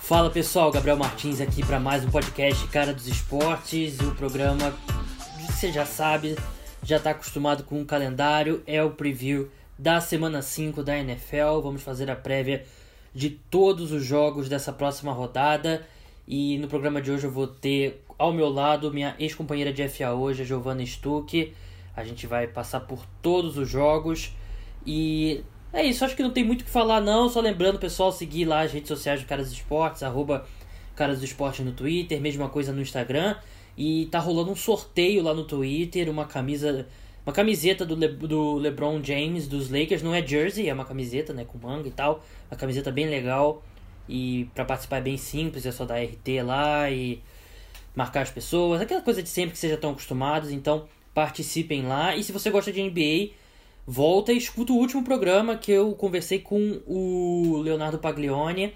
Fala pessoal, Gabriel Martins aqui para mais um podcast Cara dos Esportes. O programa, você já sabe, já está acostumado com o calendário, é o preview da semana 5 da NFL. Vamos fazer a prévia de todos os jogos dessa próxima rodada. E no programa de hoje eu vou ter ao meu lado minha ex-companheira de FA hoje, a Giovanna Stuck. A gente vai passar por todos os jogos. E é isso, acho que não tem muito o que falar não. Só lembrando, pessoal, seguir lá as redes sociais do Caras Esportes, arroba Caras Esportes no Twitter, mesma coisa no Instagram. E tá rolando um sorteio lá no Twitter, uma camisa. Uma camiseta do, Le, do LeBron James dos Lakers, não é jersey, é uma camiseta, né, com manga e tal. Uma camiseta bem legal. E para participar é bem simples, é só dar RT lá e marcar as pessoas, aquela coisa de sempre que vocês já estão acostumados, então participem lá. E se você gosta de NBA, volta e escuta o último programa que eu conversei com o Leonardo Paglione,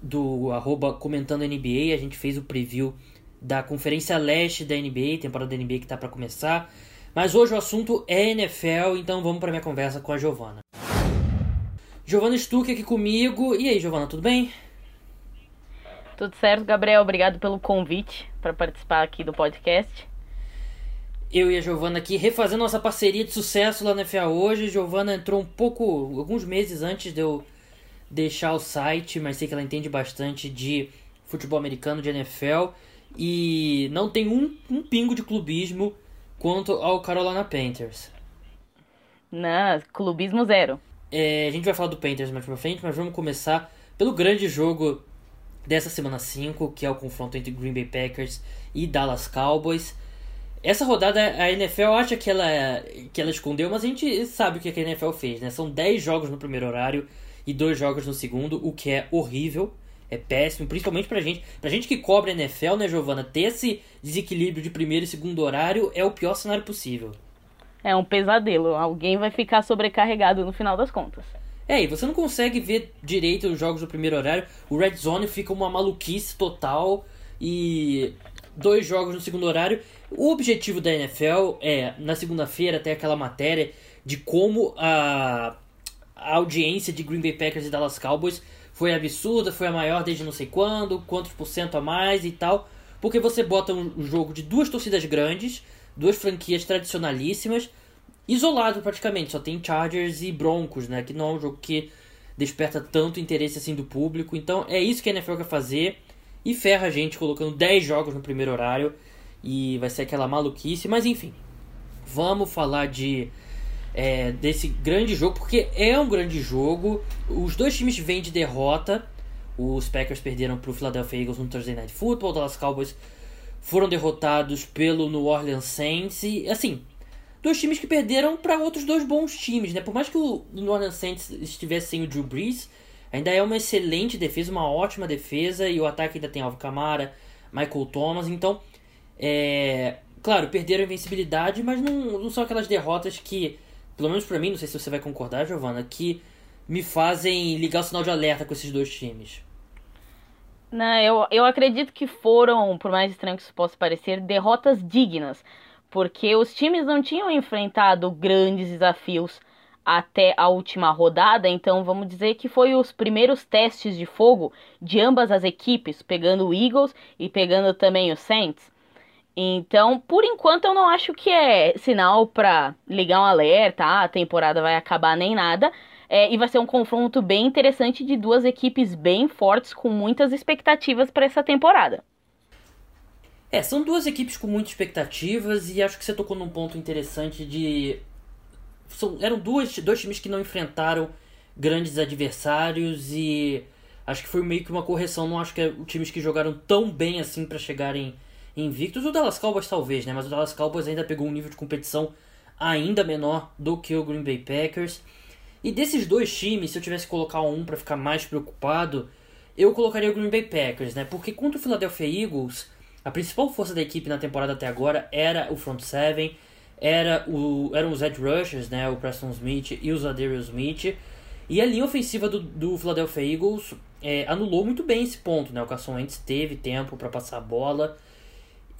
do arroba comentando NBA. A gente fez o preview da Conferência Leste da NBA, temporada da NBA que está para começar. Mas hoje o assunto é NFL, então vamos para minha conversa com a Giovana. Giovana Stuck aqui comigo. E aí, Giovana, tudo bem? Tudo certo, Gabriel. Obrigado pelo convite para participar aqui do podcast. Eu e a Giovana aqui refazendo nossa parceria de sucesso lá na FA hoje. A Giovana entrou um pouco, alguns meses antes de eu deixar o site, mas sei que ela entende bastante de futebol americano, de NFL. E não tem um, um pingo de clubismo quanto ao Carolina Panthers. Não, clubismo zero. É, a gente vai falar do Panthers mais pra frente, mas vamos começar pelo grande jogo dessa semana 5, que é o confronto entre Green Bay Packers e Dallas Cowboys. Essa rodada a NFL acha que ela, que ela escondeu, mas a gente sabe o que a NFL fez, né? São 10 jogos no primeiro horário e 2 jogos no segundo, o que é horrível, é péssimo, principalmente pra gente. Pra gente que cobre a NFL, né, Giovana? Ter esse desequilíbrio de primeiro e segundo horário é o pior cenário possível é um pesadelo. Alguém vai ficar sobrecarregado no final das contas. É, e você não consegue ver direito os jogos do primeiro horário. O Red Zone fica uma maluquice total e dois jogos no segundo horário. O objetivo da NFL é, na segunda-feira, ter aquela matéria de como a, a audiência de Green Bay Packers e Dallas Cowboys foi absurda, foi a maior desde não sei quando, quantos por cento a mais e tal. Porque você bota um, jogo de duas torcidas grandes, duas franquias tradicionalíssimas, isolado praticamente, só tem Chargers e Broncos, né, que não é um jogo que desperta tanto interesse assim do público. Então é isso que a NFL quer fazer e ferra a gente colocando 10 jogos no primeiro horário e vai ser aquela maluquice, mas enfim. Vamos falar de é, desse grande jogo, porque é um grande jogo. Os dois times vêm de derrota. Os Packers perderam para o Philadelphia Eagles no Thursday Night Football, o Dallas Cowboys foram derrotados pelo New Orleans Saints e assim, dois times que perderam para outros dois bons times, né? Por mais que o New Orleans Saints estivesse sem o Drew Brees, ainda é uma excelente defesa, uma ótima defesa e o ataque ainda tem Alvin Kamara, Michael Thomas, então é, claro, perderam a invencibilidade, mas não, não são aquelas derrotas que, pelo menos para mim, não sei se você vai concordar, Giovana, que me fazem ligar o sinal de alerta com esses dois times. Não, eu, eu acredito que foram, por mais estranho que isso possa parecer, derrotas dignas, porque os times não tinham enfrentado grandes desafios até a última rodada, então vamos dizer que foi os primeiros testes de fogo de ambas as equipes, pegando o Eagles e pegando também o Saints. Então, por enquanto, eu não acho que é sinal para ligar um alerta, ah, a temporada vai acabar nem nada, é, e vai ser um confronto bem interessante de duas equipes bem fortes, com muitas expectativas para essa temporada. É, são duas equipes com muitas expectativas e acho que você tocou num ponto interessante de. São, eram duas, dois times que não enfrentaram grandes adversários e acho que foi meio que uma correção. Não acho que é times que jogaram tão bem assim para chegarem invictos. O Dallas Cowboys talvez, né? Mas o Dallas Cowboys ainda pegou um nível de competição ainda menor do que o Green Bay Packers. E desses dois times, se eu tivesse que colocar um para ficar mais preocupado, eu colocaria o Green Bay Packers, né? Porque contra o Philadelphia Eagles, a principal força da equipe na temporada até agora era o front seven, era o, eram os edge rushers, né? O Preston Smith e o Zadarius Smith. E a linha ofensiva do, do Philadelphia Eagles é, anulou muito bem esse ponto, né? O Carson Wentz teve tempo para passar a bola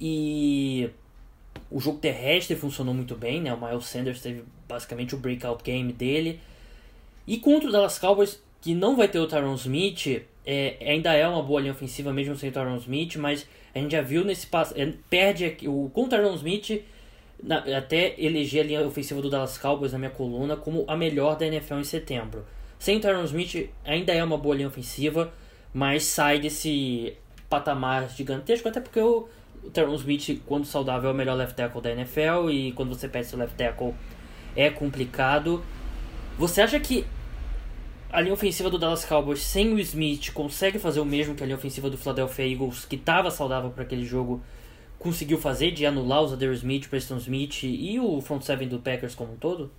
e o jogo terrestre funcionou muito bem, né? O Miles Sanders teve basicamente o breakout game dele. E contra o Dallas Cowboys, que não vai ter o Tyron Smith, é, ainda é uma boa linha ofensiva mesmo sem o Tyron Smith, mas a gente já viu nesse passo, é, perde o com o Tyron Smith, na, até eleger a linha ofensiva do Dallas Cowboys na minha coluna como a melhor da NFL em setembro. Sem Tyron Smith ainda é uma boa linha ofensiva, mas sai desse patamar gigantesco, até porque o Tyron Smith, quando saudável, é o melhor left tackle da NFL e quando você perde seu left tackle é complicado. Você acha que a linha ofensiva do Dallas Cowboys sem o Smith consegue fazer o mesmo que a linha ofensiva do Philadelphia Eagles, que estava saudável para aquele jogo, conseguiu fazer, de anular os Adair Smith, Preston Smith e o front seven do Packers como um todo?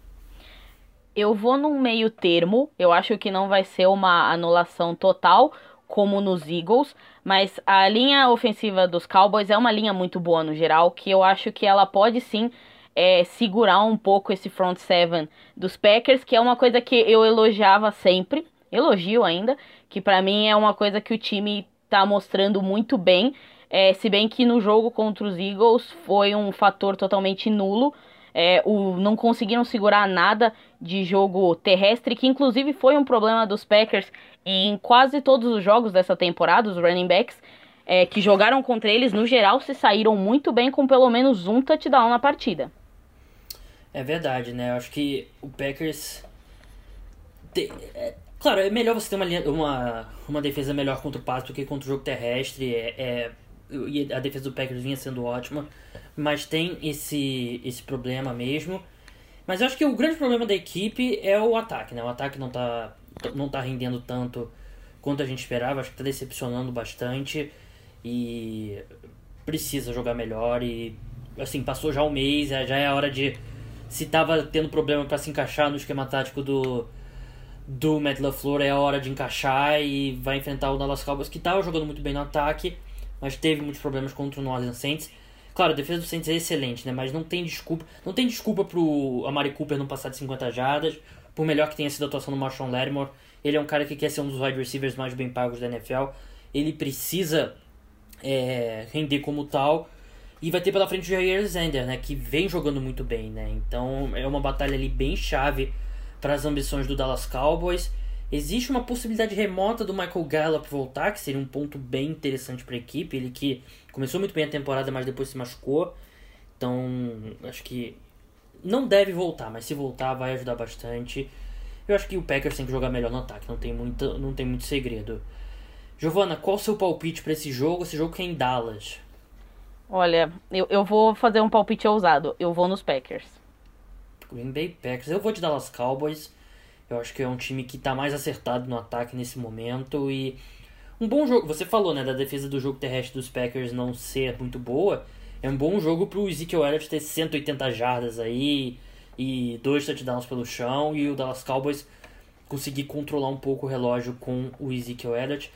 Eu vou num meio termo. Eu acho que não vai ser uma anulação total, como nos Eagles, mas a linha ofensiva dos Cowboys é uma linha muito boa no geral, que eu acho que ela pode sim é, segurar um pouco esse front seven dos Packers, que é uma coisa que eu elogiava sempre, elogio ainda, que para mim é uma coisa que o time tá mostrando muito bem, é, se bem que no jogo contra os Eagles foi um fator totalmente nulo. É, o, não conseguiram segurar nada de jogo terrestre, que inclusive foi um problema dos Packers em quase todos os jogos dessa temporada, os running backs é, que jogaram contra eles, no geral, se saíram muito bem com pelo menos um touchdown na partida. É verdade, né? Eu acho que o Packers. É, claro, é melhor você ter uma, uma, uma defesa melhor contra o passe do que contra o jogo terrestre. É, é, e a defesa do Packers vinha sendo ótima. Mas tem esse, esse problema mesmo. Mas eu acho que o grande problema da equipe é o ataque, né? O ataque não tá, não tá rendendo tanto quanto a gente esperava. Acho que tá decepcionando bastante. E precisa jogar melhor. E assim, passou já um mês, já é a hora de se tava tendo problema para se encaixar no esquema tático do do Matt LaFleur é a hora de encaixar e vai enfrentar o Dallas Cowboys que estava jogando muito bem no ataque, mas teve muitos problemas contra o New Orleans Saints. Claro, a defesa do Saints é excelente, né? Mas não tem desculpa, não tem desculpa pro Amari Cooper não passar de 50 jardas, por melhor que tenha sido a atuação do Marshawn Lattimore. Ele é um cara que quer ser um dos wide receivers mais bem pagos da NFL. Ele precisa é, render como tal. E vai ter pela frente o Jair Alexander, né? Que vem jogando muito bem, né? Então é uma batalha ali bem chave para as ambições do Dallas Cowboys. Existe uma possibilidade remota do Michael Gallup voltar, que seria um ponto bem interessante para a equipe. Ele que começou muito bem a temporada, mas depois se machucou. Então, acho que não deve voltar, mas se voltar vai ajudar bastante. Eu acho que o Packers tem que jogar melhor no ataque, não tem muito, não tem muito segredo. Giovana, qual o seu palpite para esse jogo? Esse jogo que é em Dallas. Olha, eu, eu vou fazer um palpite ousado. Eu vou nos Packers. Green Bay Packers. Eu vou de Dallas Cowboys. Eu acho que é um time que está mais acertado no ataque nesse momento e um bom jogo. Você falou, né, da defesa do jogo terrestre dos Packers não ser muito boa. É um bom jogo pro Ezekiel Elliott ter 180 jardas aí e dois touchdowns pelo chão e o Dallas Cowboys conseguir controlar um pouco o relógio com o Ezekiel Elliott.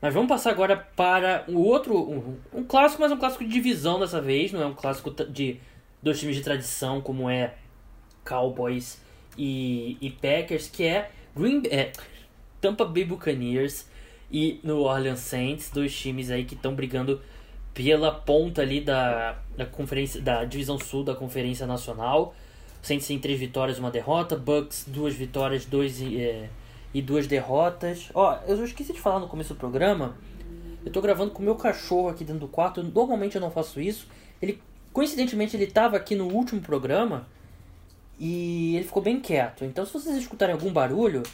Mas vamos passar agora para o outro, um, um, clássico, mas um clássico de divisão dessa vez, não é um clássico de dois times de tradição como é Cowboys e, e Packers, que é Green é, Tampa Bay Buccaneers e New Orleans Saints, dois times aí que estão brigando pela ponta ali da, da conferência da divisão sul da Conferência Nacional. Saints tem três vitórias, uma derrota, Bucks duas vitórias, dois é, e duas derrotas. Ó, eu esqueci de falar no começo do programa. Eu tô gravando com o meu cachorro aqui dentro do quarto. Normalmente eu não faço isso. Ele, coincidentemente, ele tava aqui no último programa e ele ficou bem quieto. Então, se vocês escutarem algum barulho,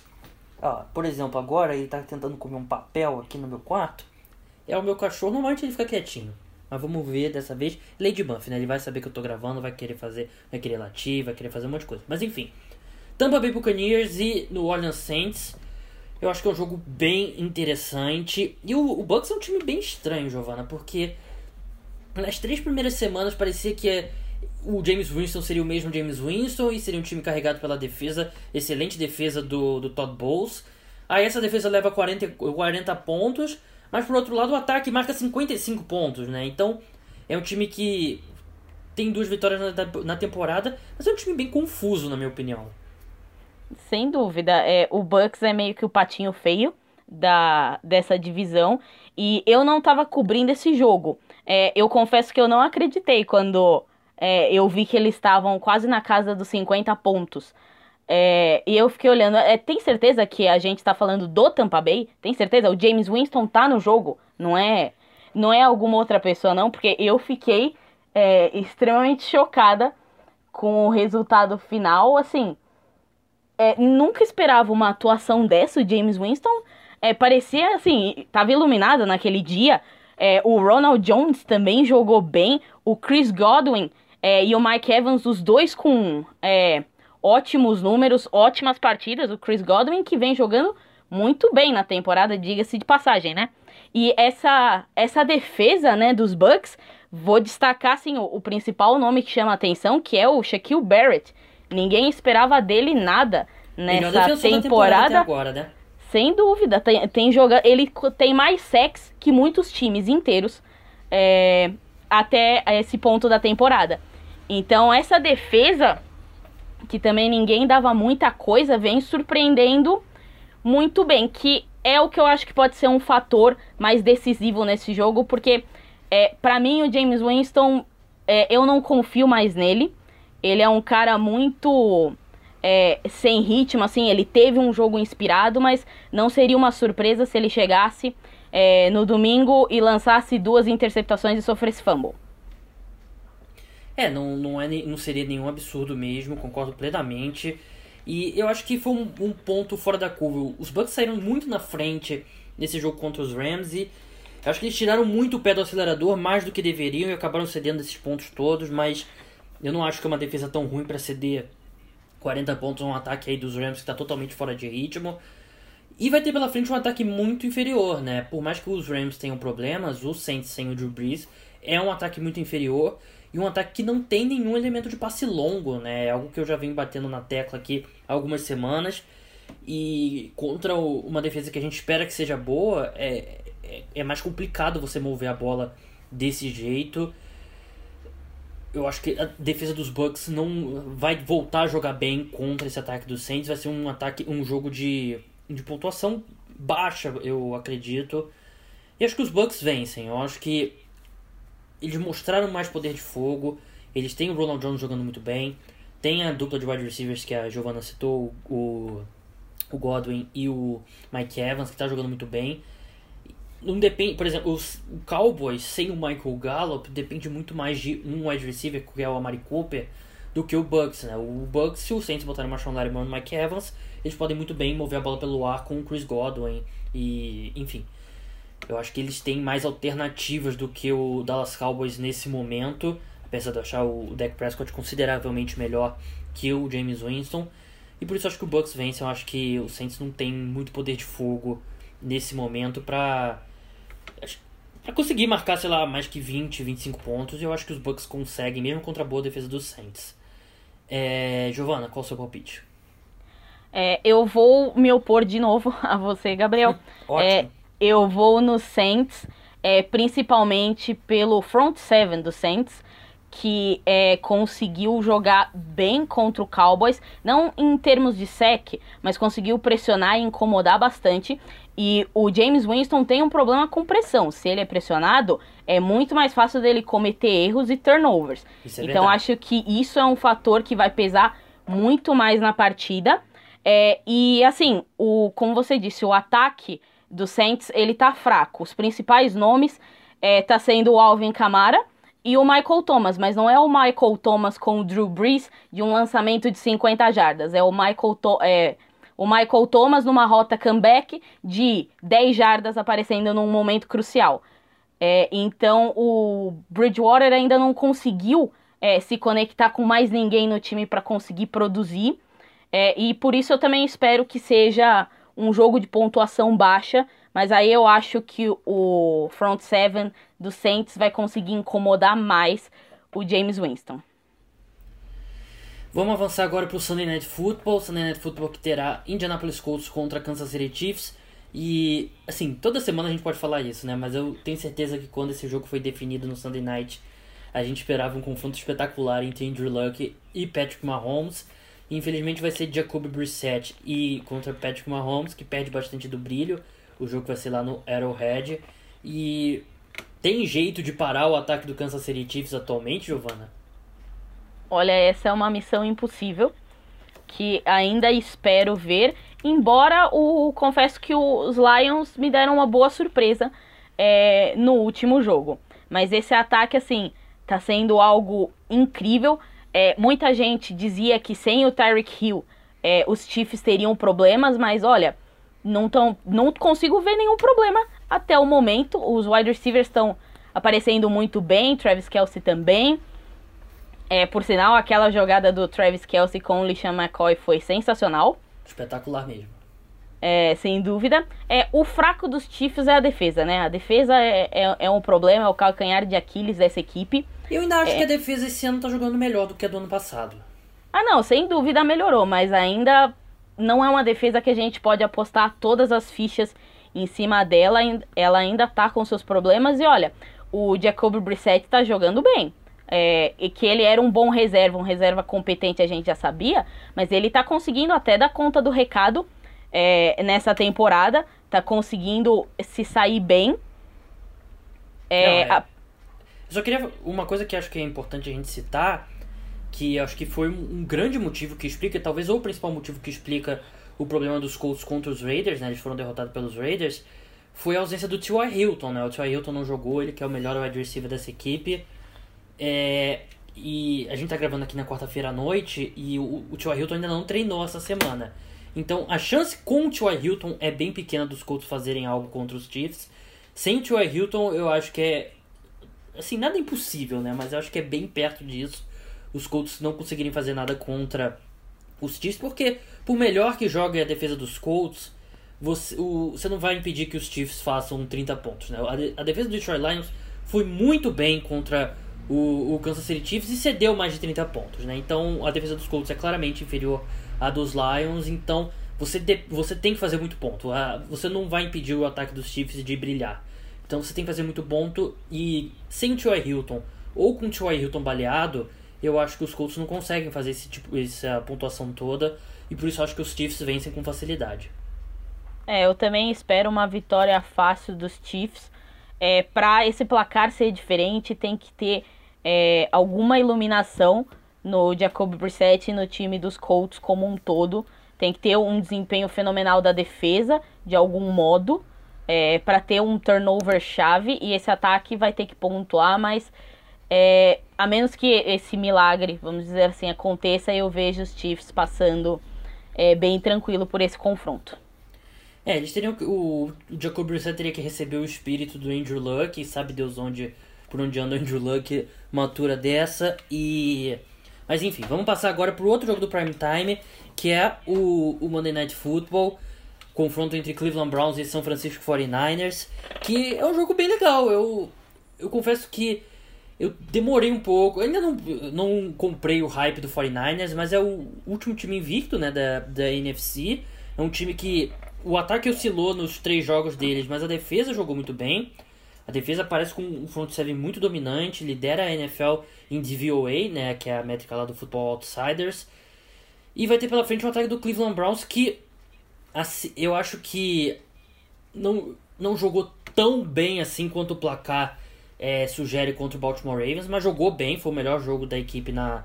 ó, por exemplo, agora ele tá tentando comer um papel aqui no meu quarto. É o meu cachorro. Normalmente ele fica quietinho. Mas vamos ver dessa vez. Lady Buff, né? Ele vai saber que eu tô gravando, vai querer fazer, vai querer latir, vai querer fazer um monte de coisa. Mas enfim. Tampa Bay Buccaneers e New Orleans Saints. Eu acho que é um jogo bem interessante. E o, o Bucks é um time bem estranho, Giovana, porque nas três primeiras semanas parecia que é, o James Winston seria o mesmo James Winston e seria um time carregado pela defesa, excelente defesa do, do Todd Bowles. Aí essa defesa leva 40, 40 pontos, mas por outro lado o ataque marca 55 pontos, né? Então é um time que tem duas vitórias na, na temporada, mas é um time bem confuso, na minha opinião. Sem dúvida, é, o Bucks é meio que o patinho feio da dessa divisão e eu não estava cobrindo esse jogo. É, eu confesso que eu não acreditei quando é, eu vi que eles estavam quase na casa dos 50 pontos. É, e eu fiquei olhando, é, tem certeza que a gente tá falando do Tampa Bay? Tem certeza? O James Winston tá no jogo? Não é, não é alguma outra pessoa, não? Porque eu fiquei é, extremamente chocada com o resultado final. Assim, é, nunca esperava uma atuação dessa, o James Winston. É, parecia assim, tava iluminado naquele dia. É, o Ronald Jones também jogou bem. O Chris Godwin é, e o Mike Evans, os dois com é, ótimos números, ótimas partidas. O Chris Godwin que vem jogando muito bem na temporada, diga-se de passagem, né? E essa essa defesa, né, dos Bucks, vou destacar assim o, o principal nome que chama a atenção, que é o Shaquille Barrett. Ninguém esperava dele nada nessa temporada. temporada agora, né? Sem dúvida, tem, tem joga ele tem mais sex que muitos times inteiros é, até esse ponto da temporada. Então essa defesa que também ninguém dava muita coisa, vem surpreendendo muito bem, que é o que eu acho que pode ser um fator mais decisivo nesse jogo, porque é, para mim o James Winston, é, eu não confio mais nele. Ele é um cara muito é, sem ritmo, assim, ele teve um jogo inspirado, mas não seria uma surpresa se ele chegasse é, no domingo e lançasse duas interceptações e sofresse fumble. É, não, não, é, não seria nenhum absurdo mesmo, concordo plenamente. E eu acho que foi um, um, ponto fora da curva. Os Bucks saíram muito na frente nesse jogo contra os Rams e eu acho que eles tiraram muito o pé do acelerador, mais do que deveriam, e acabaram cedendo esses pontos todos, mas eu não acho que é uma defesa tão ruim para ceder 40 pontos a um ataque aí dos Rams que está totalmente fora de ritmo. E vai ter pela frente um ataque muito inferior, né? Por mais que os Rams tenham problemas, o Saints sem o Drew Brees é um ataque muito inferior e um ataque que não tem nenhum elemento de passe longo, né? É algo que eu já venho batendo na tecla aqui há algumas semanas. E contra uma defesa que a gente espera que seja boa, é, é, é mais complicado você mover a bola desse jeito. Eu acho que a defesa dos Bucks não vai voltar a jogar bem contra esse ataque dos Saints. Vai ser um ataque, um jogo de, de pontuação baixa, eu acredito. E acho que os Bucks vencem. Eu acho que eles mostraram mais poder de fogo. Eles têm o Ronald Jones jogando muito bem. Tem a dupla de wide receivers que a Giovanna citou, o, o Godwin e o Mike Evans, que está jogando muito bem. Não depende, por exemplo, os o Cowboys sem o Michael Gallup depende muito mais de um wide receiver, que é o Amari Cooper, do que o Bucks, né? O Bucks, se o Saints botarem Marshawn Lattimore e Mike Evans, eles podem muito bem mover a bola pelo ar com o Chris Godwin e, enfim. Eu acho que eles têm mais alternativas do que o Dallas Cowboys nesse momento, apesar de eu achar o Dak Prescott consideravelmente melhor que o James Winston. E por isso eu acho que o Bucks vence, eu acho que o Saints não tem muito poder de fogo nesse momento para para conseguir marcar, sei lá, mais que 20, 25 pontos. Eu acho que os Bucks conseguem, mesmo contra a boa defesa dos Saints. É, Giovana, qual o seu palpite? É, eu vou me opor de novo a você, Gabriel. Ótimo. É, eu vou no Saints, é, principalmente pelo front seven do Saints, que é, conseguiu jogar bem contra o Cowboys, não em termos de sec, mas conseguiu pressionar e incomodar bastante. E o James Winston tem um problema com pressão. Se ele é pressionado, é muito mais fácil dele cometer erros e turnovers. É então acho que isso é um fator que vai pesar muito mais na partida. É, e assim, o, como você disse, o ataque do Saints, ele tá fraco. Os principais nomes é, tá sendo o Alvin Kamara e o Michael Thomas, mas não é o Michael Thomas com o Drew Brees de um lançamento de 50 jardas, é o Michael, to é, o Michael Thomas numa rota comeback de 10 jardas aparecendo num momento crucial. É, então o Bridgewater ainda não conseguiu é, se conectar com mais ninguém no time para conseguir produzir. É, e por isso eu também espero que seja um jogo de pontuação baixa, mas aí eu acho que o front seven do Saints vai conseguir incomodar mais o James Winston. Vamos avançar agora para o Sunday Night Football. Sunday Night Football que terá Indianapolis Colts contra Kansas City Chiefs. E, assim, toda semana a gente pode falar isso, né? Mas eu tenho certeza que quando esse jogo foi definido no Sunday Night, a gente esperava um confronto espetacular entre Andrew Luck e Patrick Mahomes. Infelizmente vai ser Jacoby Brissett e contra Patrick Mahomes, que perde bastante do brilho. O jogo vai ser lá no Arrowhead. E tem jeito de parar o ataque do Kansas City Chiefs atualmente, Giovana? Olha, essa é uma missão impossível. que ainda espero ver. Embora o confesso que os Lions me deram uma boa surpresa é, no último jogo. Mas esse ataque, assim, tá sendo algo incrível. É, muita gente dizia que sem o Tyreek Hill é, os Chiefs teriam problemas, mas olha, não, tão, não consigo ver nenhum problema até o momento. Os wide receivers estão aparecendo muito bem, Travis Kelsey também. É, por sinal, aquela jogada do Travis Kelsey com o LeSean McCoy foi sensacional. Espetacular mesmo. É, sem dúvida. É, o fraco dos Chiefs é a defesa, né? A defesa é, é, é um problema, é o calcanhar de Aquiles dessa equipe. Eu ainda acho é. que a defesa esse ano tá jogando melhor do que a do ano passado. Ah, não, sem dúvida melhorou, mas ainda não é uma defesa que a gente pode apostar todas as fichas em cima dela. Ela ainda tá com seus problemas e olha, o Jacob Brissett tá jogando bem. É, e que ele era um bom reserva, um reserva competente, a gente já sabia, mas ele tá conseguindo até dar conta do recado é, nessa temporada, tá conseguindo se sair bem. É, Não, é. a... Só queria. Uma coisa que acho que é importante a gente citar, que acho que foi um grande motivo que explica, talvez ou o principal motivo que explica o problema dos Colts contra os Raiders, né? Eles foram derrotados pelos Raiders, foi a ausência do T.Y. Hilton, né? O T.Y. Hilton não jogou, ele que é o melhor wide receiver dessa equipe. É, e a gente tá gravando aqui na quarta-feira à noite e o, o T.Y. Hilton ainda não treinou essa semana. Então a chance com o T.Y. Hilton é bem pequena dos Colts fazerem algo contra os Chiefs. Sem o T.Y. Hilton, eu acho que é. Assim, nada impossível, né? Mas eu acho que é bem perto disso. Os Colts não conseguirem fazer nada contra os Chiefs, porque por melhor que jogue a defesa dos Colts, você, o, você não vai impedir que os Chiefs façam 30 pontos, né? A, a defesa do Detroit Lions foi muito bem contra o, o Kansas City Chiefs e cedeu mais de 30 pontos, né? Então a defesa dos Colts é claramente inferior à dos Lions, então você, de, você tem que fazer muito ponto. você não vai impedir o ataque dos Chiefs de brilhar. Então você tem que fazer muito ponto e sem o T.Y. Hilton ou com o T.Y. Hilton baleado, eu acho que os Colts não conseguem fazer esse tipo, essa pontuação toda e por isso acho que os Chiefs vencem com facilidade. É, eu também espero uma vitória fácil dos Chiefs. É, para esse placar ser diferente, tem que ter é, alguma iluminação no Jacob Brissett e no time dos Colts como um todo. Tem que ter um desempenho fenomenal da defesa, de algum modo, é, para ter um turnover chave. E esse ataque vai ter que pontuar, mas é, a menos que esse milagre, vamos dizer assim, aconteça, eu vejo os Chiefs passando é, bem tranquilo por esse confronto. É, eles teriam o, o Jacob Brissett teria que receber o espírito do Andrew Luck, sabe Deus onde por onde anda o Andrew Luck, uma altura dessa. E. Mas enfim, vamos passar agora para o outro jogo do Prime Time, que é o, o Monday Night Football. Confronto entre Cleveland Browns e São Francisco 49ers. Que é um jogo bem legal. Eu, eu confesso que eu demorei um pouco. Ainda não, não comprei o hype do 49ers, mas é o último time invicto né, da, da NFC. É um time que o ataque oscilou nos três jogos deles, mas a defesa jogou muito bem. A defesa parece com um front seven muito dominante, lidera a NFL em DVOA, né, que é a métrica lá do Football Outsiders. E vai ter pela frente o ataque do Cleveland Browns que assim, eu acho que não, não jogou tão bem assim quanto o placar é, sugere contra o Baltimore Ravens, mas jogou bem, foi o melhor jogo da equipe na,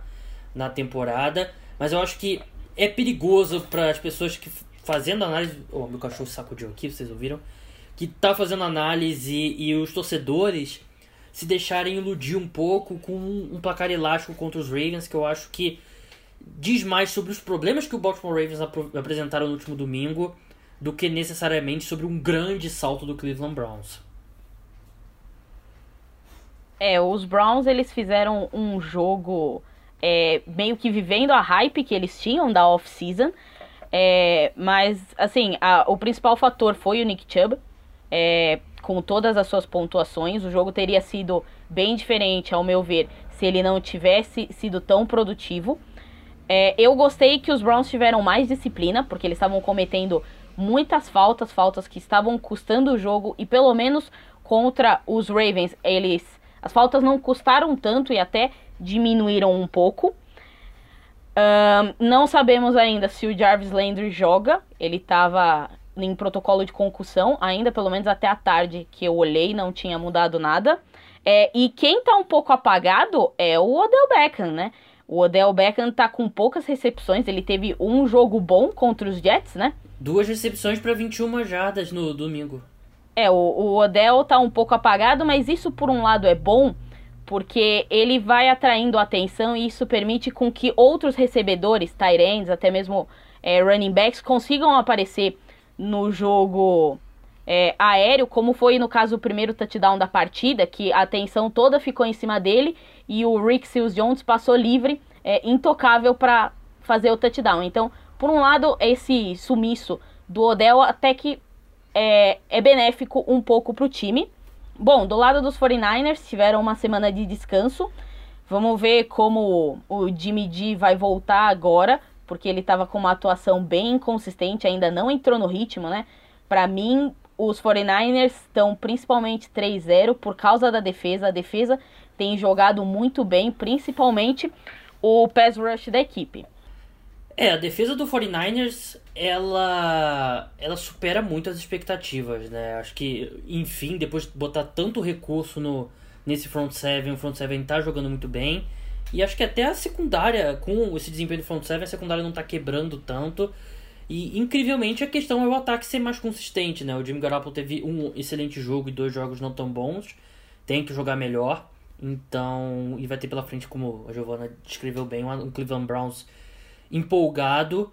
na temporada. Mas eu acho que é perigoso para as pessoas que fazendo análise. Oh, meu cachorro sacudiu aqui, vocês ouviram? que tá fazendo análise e os torcedores se deixarem iludir um pouco com um placar elástico contra os Ravens, que eu acho que diz mais sobre os problemas que o Baltimore Ravens ap apresentaram no último domingo do que necessariamente sobre um grande salto do Cleveland Browns. É, os Browns eles fizeram um jogo é, meio que vivendo a hype que eles tinham da off-season, é, mas assim, a, o principal fator foi o Nick Chubb, é, com todas as suas pontuações. O jogo teria sido bem diferente, ao meu ver, se ele não tivesse sido tão produtivo. É, eu gostei que os Browns tiveram mais disciplina, porque eles estavam cometendo muitas faltas, faltas que estavam custando o jogo, e pelo menos contra os Ravens, eles. As faltas não custaram tanto e até diminuíram um pouco. Não sabemos ainda se o Jarvis Landry joga. Ele estava em protocolo de concussão, ainda pelo menos até a tarde que eu olhei, não tinha mudado nada. É, e quem tá um pouco apagado é o Odell Beckham, né? O Odell Beckham tá com poucas recepções, ele teve um jogo bom contra os Jets, né? Duas recepções para 21 jardas no domingo. É, o, o Odell tá um pouco apagado, mas isso por um lado é bom, porque ele vai atraindo atenção e isso permite com que outros recebedores, tight ends, até mesmo é, running backs, consigam aparecer no jogo é, aéreo, como foi no caso o primeiro touchdown da partida, que a atenção toda ficou em cima dele e o Rick Seals Jones passou livre, é, intocável para fazer o touchdown. Então, por um lado, esse sumiço do Odell até que é, é benéfico um pouco para o time. Bom, do lado dos 49ers, tiveram uma semana de descanso. Vamos ver como o Jimmy G vai voltar agora, porque ele estava com uma atuação bem inconsistente, ainda não entrou no ritmo, né? Para mim, os 49ers estão principalmente 3-0 por causa da defesa. A defesa tem jogado muito bem, principalmente o pass rush da equipe. É, a defesa do 49ers, ela ela supera muito as expectativas, né? Acho que, enfim, depois de botar tanto recurso no nesse front seven, o front seven tá jogando muito bem. E acho que até a secundária, com esse desempenho do front seven, a secundária não tá quebrando tanto. E, incrivelmente, a questão é o ataque ser mais consistente, né? O Jimmy Garoppolo teve um excelente jogo e dois jogos não tão bons. Tem que jogar melhor. Então, e vai ter pela frente, como a Giovanna descreveu bem, um Cleveland Browns empolgado.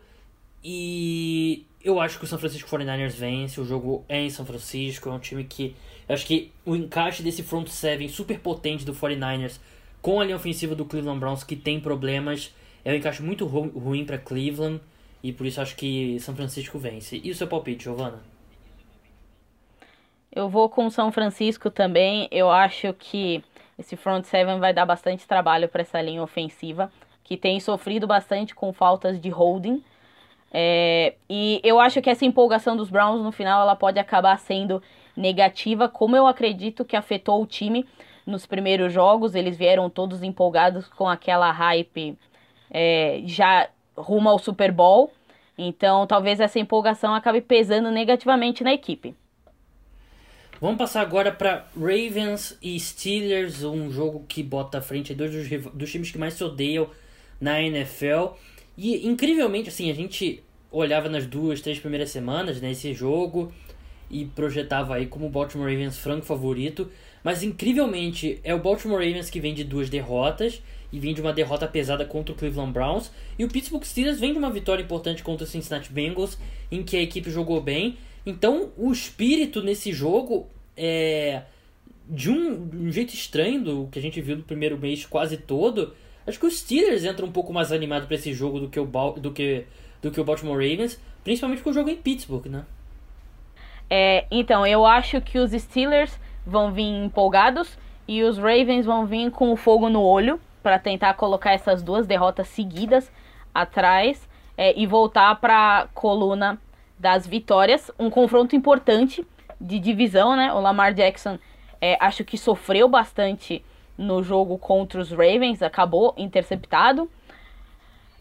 E eu acho que o San Francisco 49ers vence. O jogo é em São Francisco. É um time que. Eu acho que o encaixe desse front seven super potente do 49ers com a linha ofensiva do Cleveland Browns, que tem problemas, é um encaixe muito ru ruim para Cleveland. E por isso acho que São Francisco vence. E o seu palpite, Giovana? Eu vou com São Francisco também. Eu acho que esse front seven vai dar bastante trabalho para essa linha ofensiva que tem sofrido bastante com faltas de holding. É, e eu acho que essa empolgação dos Browns no final ela pode acabar sendo negativa, como eu acredito que afetou o time nos primeiros jogos. Eles vieram todos empolgados com aquela hype é, já rumo ao Super Bowl. Então talvez essa empolgação acabe pesando negativamente na equipe. Vamos passar agora para Ravens e Steelers, um jogo que bota à frente dois dos, dos times que mais se odeiam na NFL. E incrivelmente, assim, a gente olhava nas duas, três primeiras semanas nesse né, jogo e projetava aí como o Baltimore Ravens franco favorito. Mas incrivelmente é o Baltimore Ravens que vem de duas derrotas e vem de uma derrota pesada contra o Cleveland Browns. E o Pittsburgh Steelers vem de uma vitória importante contra o Cincinnati Bengals, em que a equipe jogou bem. Então o espírito nesse jogo é de um, de um jeito estranho do que a gente viu no primeiro mês quase todo Acho que os Steelers entram um pouco mais animado para esse jogo do que, o do, que, do que o Baltimore Ravens, principalmente porque o jogo em Pittsburgh, né? É, então, eu acho que os Steelers vão vir empolgados e os Ravens vão vir com o fogo no olho para tentar colocar essas duas derrotas seguidas atrás é, e voltar para a coluna das vitórias. Um confronto importante de divisão, né? O Lamar Jackson é, acho que sofreu bastante no jogo contra os Ravens, acabou interceptado.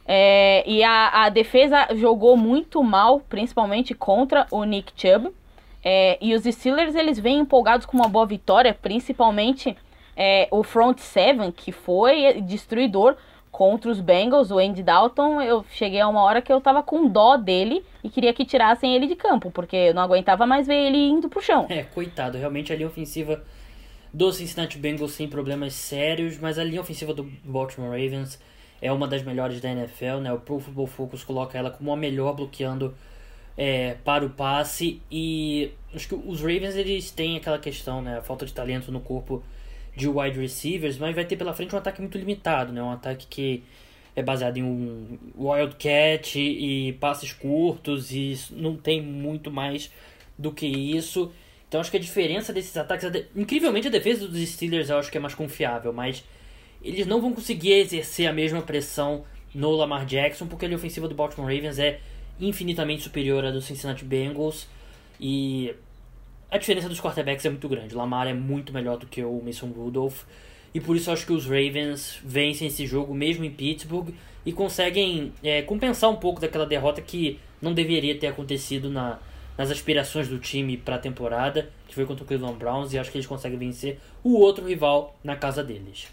É, e a, a defesa jogou muito mal, principalmente contra o Nick Chubb. É, e os Steelers eles vêm empolgados com uma boa vitória, principalmente é, o front seven, que foi destruidor contra os Bengals, o Andy Dalton. Eu cheguei a uma hora que eu tava com dó dele e queria que tirassem ele de campo, porque eu não aguentava mais ver ele indo pro chão. É, coitado, realmente a linha ofensiva do Cincinnati Bengals sem problemas sérios, mas a linha ofensiva do Baltimore Ravens é uma das melhores da NFL, né? O Pro Football Focus coloca ela como a melhor bloqueando é, para o passe e acho que os Ravens eles têm aquela questão, né? A falta de talento no corpo de wide receivers, mas vai ter pela frente um ataque muito limitado, né? Um ataque que é baseado em um wildcat e passes curtos e não tem muito mais do que isso. Então acho que a diferença desses ataques. Incrivelmente a defesa dos Steelers eu acho que é mais confiável, mas eles não vão conseguir exercer a mesma pressão no Lamar Jackson, porque a ofensiva do Baltimore Ravens é infinitamente superior à do Cincinnati Bengals. E a diferença dos quarterbacks é muito grande. O Lamar é muito melhor do que o Mason Rudolph. E por isso acho que os Ravens vencem esse jogo mesmo em Pittsburgh e conseguem é, compensar um pouco daquela derrota que não deveria ter acontecido na, nas aspirações do time para a temporada, que foi contra o Cleveland Browns, e acho que eles conseguem vencer o outro rival na casa deles.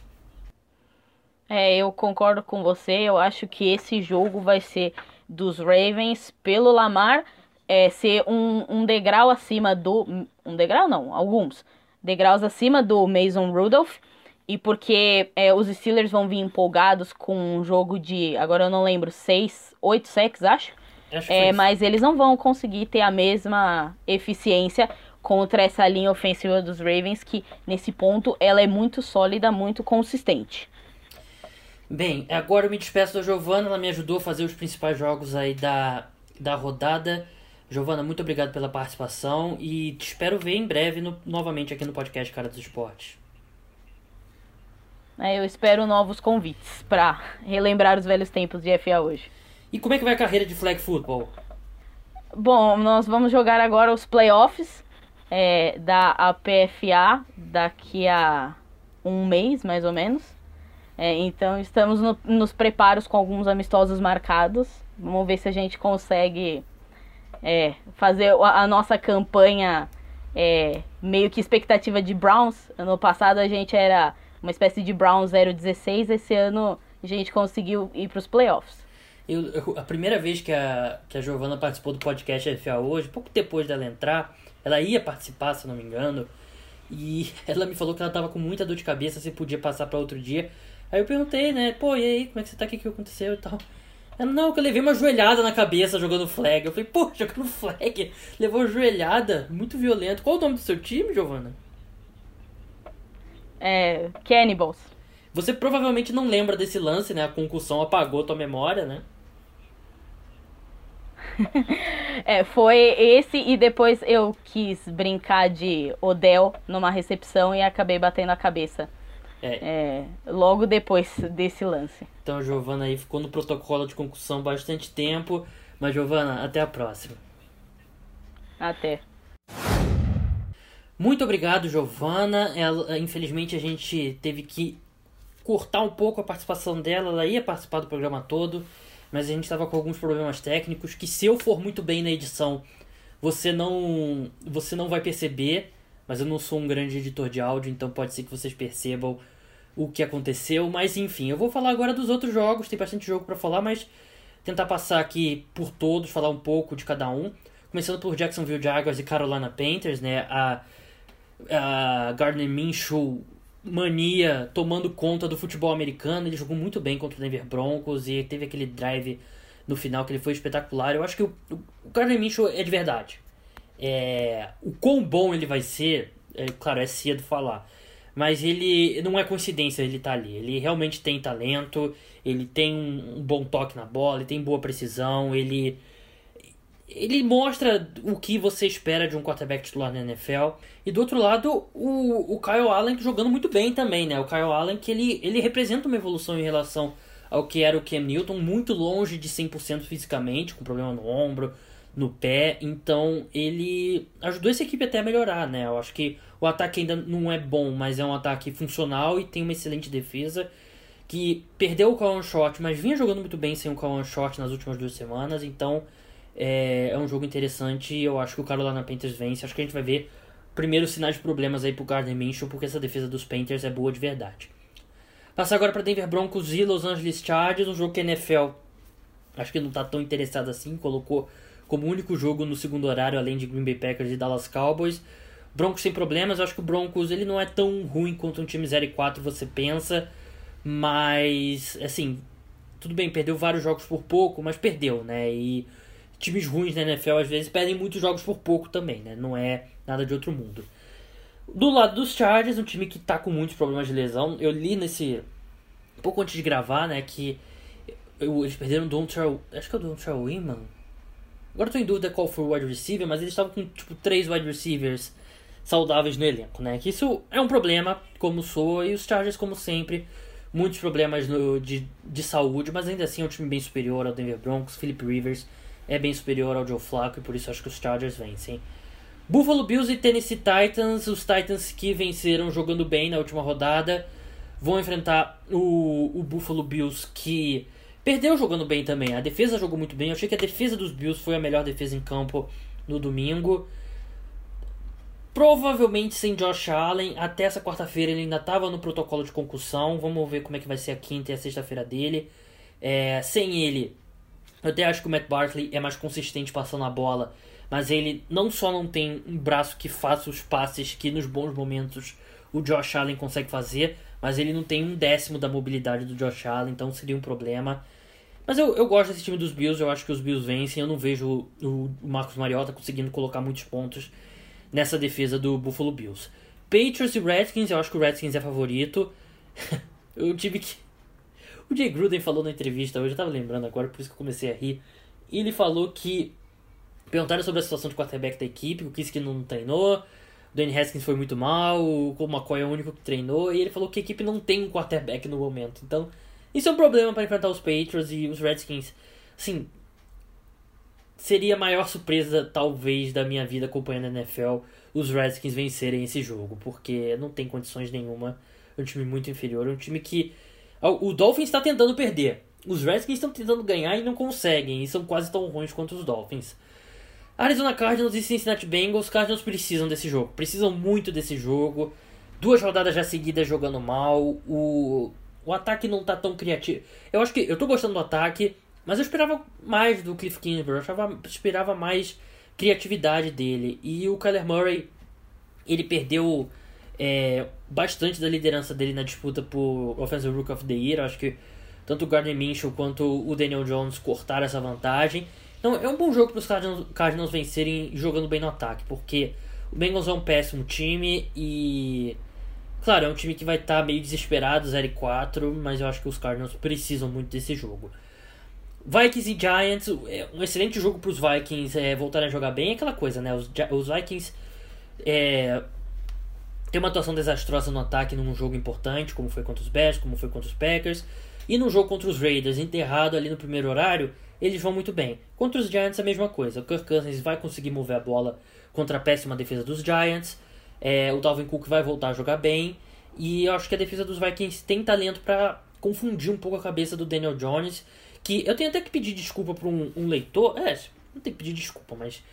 É, eu concordo com você. Eu acho que esse jogo vai ser dos Ravens pelo Lamar é, ser um, um degrau acima do. Um degrau não, alguns. Degraus acima do Mason Rudolph. E porque é, os Steelers vão vir empolgados com um jogo de. Agora eu não lembro, 6, 8 sacks, acho. É, mas eles não vão conseguir ter a mesma eficiência contra essa linha ofensiva dos Ravens, que nesse ponto ela é muito sólida, muito consistente. Bem, agora eu me despeço da Giovana, ela me ajudou a fazer os principais jogos aí da, da rodada. Giovana, muito obrigado pela participação e te espero ver em breve no- novamente aqui no podcast Cara dos Esportes. É, eu espero novos convites para relembrar os velhos tempos de FA hoje. E como é que vai a carreira de flag football? Bom, nós vamos jogar agora os playoffs é, da APFA daqui a um mês, mais ou menos. É, então estamos no- nos preparos com alguns amistosos marcados. Vamos ver se a gente consegue é, fazer a, a nossa campanha é, meio que expectativa de Browns. Ano passado a gente era uma espécie de Browns 016, esse ano a gente conseguiu ir para os playoffs. Eu, eu- a primeira vez que a, que a Giovana participou do podcast FA hoje, pouco depois dela entrar, ela ia participar, se eu não me engano, e ela me falou que ela tava com muita dor de cabeça, se podia passar para outro dia. Aí eu perguntei, né, pô, e aí, como é que você tá, o que, que aconteceu e tal. Ela, não, que eu levei uma joelhada na cabeça jogando flag. Eu falei, pô, jogando flag, levou joelhada, muito violento. Qual o nome do seu time, Giovana? É, Cannibals. Você provavelmente não lembra desse lance, né? A concussão apagou tua memória, né? É, foi esse e depois eu quis brincar de Odell numa recepção e acabei batendo a cabeça. É. É, logo depois desse lance. Então a Giovana aí ficou no protocolo de concussão bastante tempo. Mas Giovana, até a próxima. Até. Muito obrigado, Giovana. Ela, infelizmente a gente teve que cortar um pouco a participação dela. Ela ia participar do programa todo, mas a gente estava com alguns problemas técnicos que se eu for muito bem na edição, você não você não vai perceber, mas eu não sou um grande editor de áudio, então pode ser que vocês percebam o que aconteceu, mas enfim, eu vou falar agora dos outros jogos, tem bastante jogo para falar, mas tentar passar aqui por todos, falar um pouco de cada um. Começando por Jacksonville Jaguars e Carolina Panthers, né? A, a Gardner Minshew mania tomando conta do futebol americano. Ele jogou muito bem contra o Denver Broncos e teve aquele drive no final que ele foi espetacular. Eu acho que o, o Gardner Minshew é de verdade. É, o quão bom ele vai ser, é, claro, é cedo falar. Mas ele não é coincidência ele tá ali. Ele realmente tem talento, ele tem um, um bom toque na bola, ele tem boa precisão, ele ele mostra o que você espera de um quarterback titular na NFL. E do outro lado, o, o Kyle Allen jogando muito bem também, né? O Kyle Allen que ele, ele representa uma evolução em relação ao que era o Cam Newton, muito longe de 100% fisicamente, com problema no ombro, no pé. Então ele ajudou essa equipe até a melhorar, né? Eu acho que o ataque ainda não é bom, mas é um ataque funcional e tem uma excelente defesa. Que perdeu o Kawan Short, mas vinha jogando muito bem sem o Kawan Short nas últimas duas semanas. Então é, é um jogo interessante eu acho que o Carolina Panthers vence. Acho que a gente vai ver primeiros sinais de problemas aí pro Gardner Minshew, porque essa defesa dos Panthers é boa de verdade. Passar agora para Denver Broncos e Los Angeles Chargers, um jogo que a NFL acho que não tá tão interessado assim, colocou como único jogo no segundo horário, além de Green Bay Packers e Dallas Cowboys. Broncos sem problemas, acho que o Broncos ele não é tão ruim quanto um time 0 e 4 você pensa, mas assim, tudo bem, perdeu vários jogos por pouco, mas perdeu, né? E times ruins na NFL às vezes perdem muitos jogos por pouco também, né? Não é nada de outro mundo. Do lado dos Chargers, um time que tá com muitos problemas de lesão. Eu li nesse. Um pouco antes de gravar, né? Que eles perderam o Dontrell. Acho que é o Dontrell Wiman. Agora eu tô em dúvida qual foi o wide receiver, mas eles estavam com tipo três wide receivers saudáveis no elenco, né? Que isso é um problema, como sou, e os Chargers, como sempre, muitos problemas no, de, de saúde, mas ainda assim é um time bem superior ao Denver Broncos. Philip Rivers é bem superior ao Joe Flacco e por isso acho que os Chargers vencem. Buffalo Bills e Tennessee Titans, os Titans que venceram jogando bem na última rodada, vão enfrentar o, o Buffalo Bills que perdeu jogando bem também. A defesa jogou muito bem. Eu achei que a defesa dos Bills foi a melhor defesa em campo no domingo. Provavelmente sem Josh Allen. Até essa quarta-feira ele ainda estava no protocolo de concussão. Vamos ver como é que vai ser a quinta e a sexta-feira dele. É, sem ele, eu até acho que o Matt Barkley é mais consistente passando a bola. Mas ele não só não tem um braço que faça os passes que nos bons momentos o Josh Allen consegue fazer, mas ele não tem um décimo da mobilidade do Josh Allen, então seria um problema. Mas eu, eu gosto desse time dos Bills, eu acho que os Bills vencem. Eu não vejo o, o Marcos Mariota conseguindo colocar muitos pontos nessa defesa do Buffalo Bills. Patriots e Redskins, eu acho que o Redskins é favorito. eu tive que. O Jay Gruden falou na entrevista hoje, eu tava lembrando agora, por isso que eu comecei a rir. Ele falou que. Perguntaram sobre a situação de quarterback da equipe, o Kiss que não treinou, o Danny Haskins foi muito mal, o McCoy é o único que treinou, e ele falou que a equipe não tem um quarterback no momento. Então, isso é um problema para enfrentar os Patriots e os Redskins. Assim, seria a maior surpresa, talvez, da minha vida acompanhando a NFL os Redskins vencerem esse jogo, porque não tem condições nenhuma. É um time muito inferior, é um time que. O Dolphins está tentando perder. Os Redskins estão tentando ganhar e não conseguem, e são quase tão ruins quanto os Dolphins. Arizona Cardinals e Cincinnati Bengals, Cardinals precisam desse jogo, precisam muito desse jogo. Duas rodadas já seguidas jogando mal, o, o ataque não tá tão criativo. Eu acho que eu tô gostando do ataque, mas eu esperava mais do Cliff Kingsbury, eu achava, esperava mais criatividade dele. E o Kyler Murray, ele perdeu é, bastante da liderança dele na disputa por Offensive Rook of the Year. Acho que tanto o Gardner Minshew quanto o Daniel Jones cortaram essa vantagem. Então é um bom jogo para os Cardinals, Cardinals vencerem jogando bem no ataque, porque o Bengals é um péssimo time e. Claro, é um time que vai estar tá meio desesperado, 0 4, mas eu acho que os Cardinals precisam muito desse jogo. Vikings e Giants, é um excelente jogo para os Vikings é, voltarem a jogar bem. É aquela coisa, né? Os, os Vikings é, tem uma atuação desastrosa no ataque num jogo importante, como foi contra os Bears, como foi contra os Packers. E no jogo contra os Raiders, enterrado ali no primeiro horário, eles vão muito bem. Contra os Giants, a mesma coisa. O Kirk Cousins vai conseguir mover a bola contra a péssima defesa dos Giants. É, o Dalvin Cook vai voltar a jogar bem. E eu acho que a defesa dos Vikings tem talento para confundir um pouco a cabeça do Daniel Jones que eu tenho até que pedir desculpa para um, um, leitor. É, não tem que pedir desculpa, mas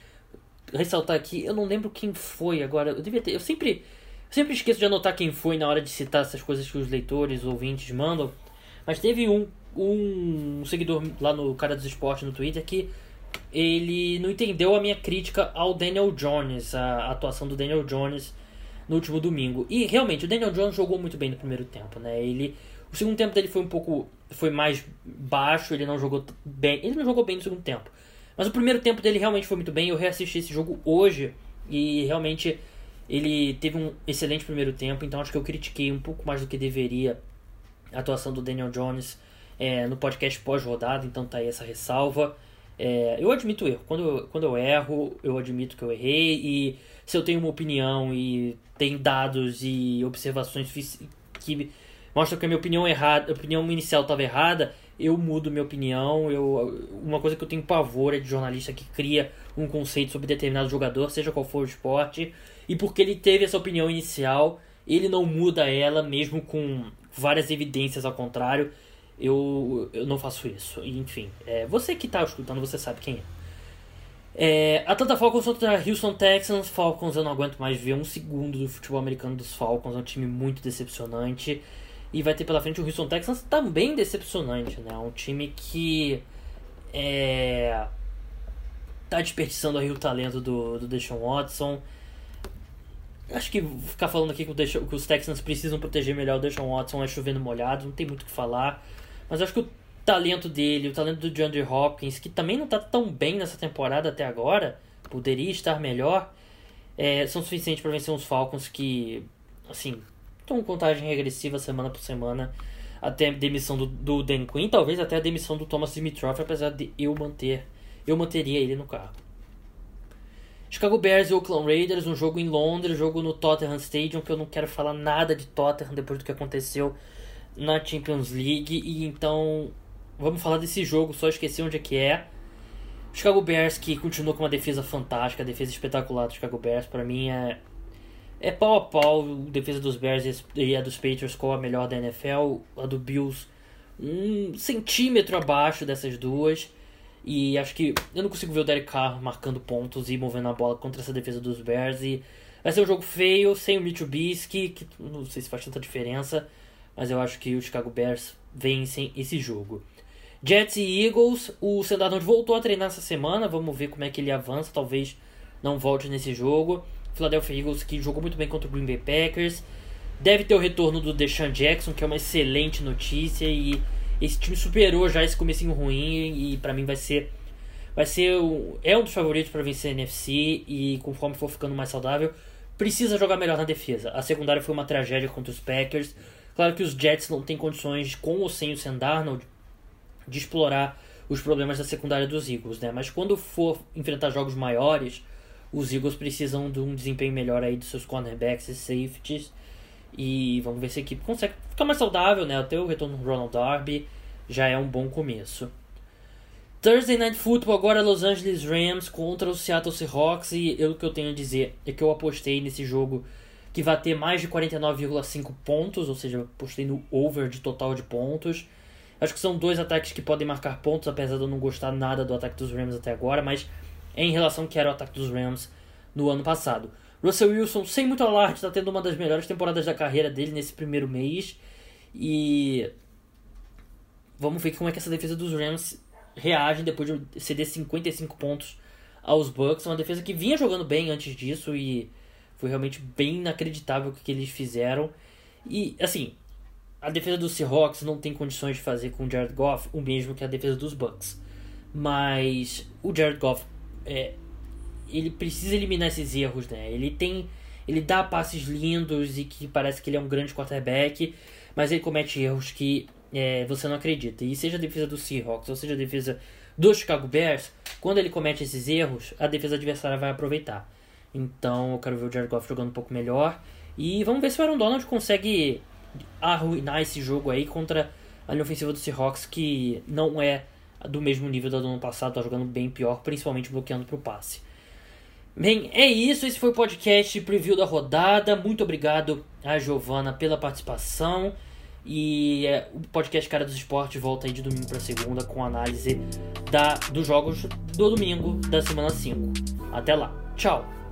ressaltar aqui, eu não lembro quem foi agora. Eu devia ter. Eu sempre, sempre esqueço de anotar quem foi na hora de citar essas coisas que os leitores, ouvintes mandam. Mas teve um, um seguidor lá no Cara dos Esportes no Twitter que ele não entendeu a minha crítica ao Daniel Jones, a atuação do Daniel Jones no último domingo. E realmente, o Daniel Jones jogou muito bem no primeiro tempo, né? Ele o segundo tempo dele foi um pouco. Foi mais baixo, ele não jogou bem. Ele não jogou bem no segundo tempo. Mas o primeiro tempo dele realmente foi muito bem. Eu reassisti esse jogo hoje e realmente ele teve um excelente primeiro tempo. Então acho que eu critiquei um pouco mais do que deveria a atuação do Daniel Jones é, no podcast pós-rodada. Então tá aí essa ressalva. É, eu admito erro. Quando eu, quando eu erro, eu admito que eu errei. E se eu tenho uma opinião e tem dados e observações que mostra que a minha opinião errada, a opinião inicial estava errada, eu mudo minha opinião. Eu, uma coisa que eu tenho pavor é de jornalista que cria um conceito sobre determinado jogador, seja qual for o esporte, e porque ele teve essa opinião inicial, ele não muda ela, mesmo com várias evidências ao contrário. Eu, eu não faço isso. Enfim, é, você que está escutando, você sabe quem é. É, Atlanta Falcons contra Houston Texans. Falcons eu não aguento mais ver um segundo do futebol americano dos Falcons. É um time muito decepcionante. E vai ter pela frente o Houston Texans também decepcionante, né? Um time que é, tá desperdiçando aí o talento do, do Deshaun Watson. Acho que ficar falando aqui que, o que os Texans precisam proteger melhor o Deshaun Watson é chovendo molhado, não tem muito o que falar. Mas acho que o talento dele, o talento do DeAndre Hopkins, que também não tá tão bem nessa temporada até agora, poderia estar melhor, é, são suficientes para vencer uns Falcons que, assim, então, contagem regressiva semana por semana até a demissão do, do Dan Quinn, talvez até a demissão do Thomas Dimitrov, apesar de eu manter, eu manteria ele no carro. Chicago Bears e Oakland Raiders, um jogo em Londres, jogo no Tottenham Stadium, que eu não quero falar nada de Tottenham depois do que aconteceu na Champions League, e então vamos falar desse jogo, só esqueci onde é que é. Chicago Bears que continua com uma defesa fantástica, defesa espetacular do Chicago Bears, para mim é é pau a pau a defesa dos Bears e a dos Patriots com a melhor da NFL, a do Bills um centímetro abaixo dessas duas. E acho que eu não consigo ver o Derek Carr marcando pontos e movendo a bola contra essa defesa dos Bears. E Vai ser um jogo feio, sem o Mitsubishi, que não sei se faz tanta diferença, mas eu acho que os Chicago Bears vencem esse jogo. Jets e Eagles, o Sandarnold voltou a treinar essa semana, vamos ver como é que ele avança, talvez não volte nesse jogo. Philadelphia Eagles que jogou muito bem contra o Green Bay Packers. Deve ter o retorno do Deshaun Jackson, que é uma excelente notícia e esse time superou já esse comecinho ruim e para mim vai ser vai ser o, é um dos favoritos para vencer a NFC e conforme for ficando mais saudável, precisa jogar melhor na defesa. A secundária foi uma tragédia contra os Packers. Claro que os Jets não têm condições com ou sem o Sam Darnold de explorar os problemas da secundária dos Eagles, né? Mas quando for enfrentar jogos maiores, os Eagles precisam de um desempenho melhor aí dos seus cornerbacks e safeties. E vamos ver se a equipe consegue ficar mais saudável, né? Até o retorno do Ronald Darby já é um bom começo. Thursday Night Football agora Los Angeles Rams contra o Seattle Seahawks e eu, o que eu tenho a dizer é que eu apostei nesse jogo que vai ter mais de 49,5 pontos, ou seja, apostei no over de total de pontos. Acho que são dois ataques que podem marcar pontos, apesar de eu não gostar nada do ataque dos Rams até agora, mas em relação que era o ataque dos Rams no ano passado. Russell Wilson, sem muito alarde, está tendo uma das melhores temporadas da carreira dele nesse primeiro mês. E vamos ver como é que essa defesa dos Rams reage depois de ceder 55 pontos aos Bucks. Uma defesa que vinha jogando bem antes disso e foi realmente bem inacreditável o que eles fizeram. E assim, a defesa dos Seahawks não tem condições de fazer com o Jared Goff o mesmo que a defesa dos Bucks. Mas o Jared Goff é, ele precisa eliminar esses erros, né? Ele tem. Ele dá passes lindos e que parece que ele é um grande quarterback, mas ele comete erros que é, você não acredita. E seja a defesa do Seahawks ou seja a defesa do Chicago Bears, quando ele comete esses erros, a defesa adversária vai aproveitar. Então eu quero ver o Jared Goff jogando um pouco melhor. E vamos ver se o Aaron Donald consegue arruinar esse jogo aí contra a linha ofensiva do Seahawks, que não é do mesmo nível do ano passado, tá jogando bem pior, principalmente bloqueando pro passe. Bem, é isso. Esse foi o podcast preview da rodada. Muito obrigado a Giovana pela participação. E é, o podcast Cara dos Esportes volta aí de domingo para segunda com análise da, dos jogos do domingo da semana 5. Até lá. Tchau.